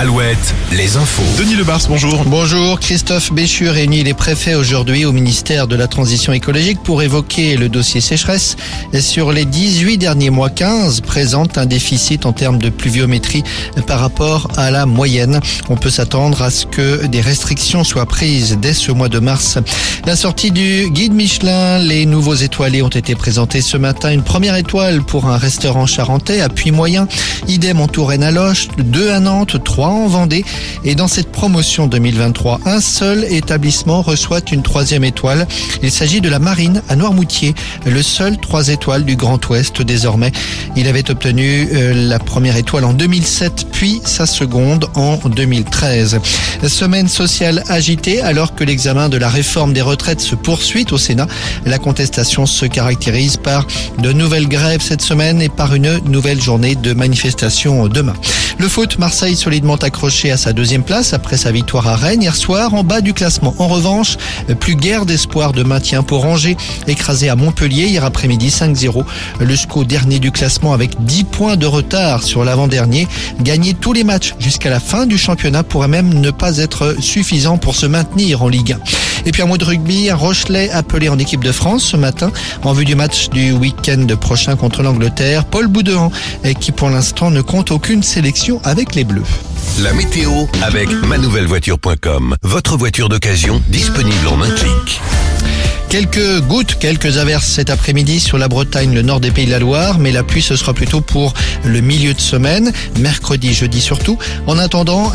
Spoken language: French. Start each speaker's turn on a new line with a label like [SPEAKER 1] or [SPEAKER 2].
[SPEAKER 1] Alouette, les infos.
[SPEAKER 2] Denis Lebars, bonjour.
[SPEAKER 3] Bonjour, Christophe Béchu réunit les préfets aujourd'hui au ministère de la Transition écologique pour évoquer le dossier sécheresse. Et sur les 18 derniers mois, 15 présentent un déficit en termes de pluviométrie par rapport à la moyenne. On peut s'attendre à ce que des restrictions soient prises dès ce mois de mars. La sortie du guide Michelin, les nouveaux étoilés ont été présentés ce matin. Une première étoile pour un restaurant charentais à Puy-Moyen, idem en Touraine à Loche, deux à Nantes, trois en Vendée. Et dans cette promotion 2023, un seul établissement reçoit une troisième étoile. Il s'agit de la Marine à Noirmoutier, le seul trois étoiles du Grand Ouest désormais. Il avait obtenu euh, la première étoile en 2007, puis sa seconde en 2013. Semaine sociale agitée alors que l'examen de la réforme des retraites se poursuit au Sénat. La contestation se caractérise par de nouvelles grèves cette semaine et par une nouvelle journée de manifestation demain. Le foot, Marseille solidement accroché à sa deuxième place après sa victoire à Rennes hier soir en bas du classement. En revanche, plus guère d'espoir de maintien pour Angers, écrasé à Montpellier hier après-midi 5-0. Le SCO dernier du classement avec 10 points de retard sur l'avant-dernier. Gagner tous les matchs jusqu'à la fin du championnat pourrait même ne pas être suffisant pour se maintenir en Ligue 1. Et puis un mot de rugby, Rochelet appelé en équipe de France ce matin en vue du match du week-end prochain contre l'Angleterre. Paul Boudin qui pour l'instant ne compte aucune sélection avec les Bleus.
[SPEAKER 1] La météo avec manouvellevoiture.com. Votre voiture d'occasion disponible en un clic.
[SPEAKER 3] Quelques gouttes, quelques averses cet après-midi sur la Bretagne, le nord des Pays de la Loire, mais la pluie ce sera plutôt pour le milieu de semaine, mercredi, jeudi surtout. En attendant,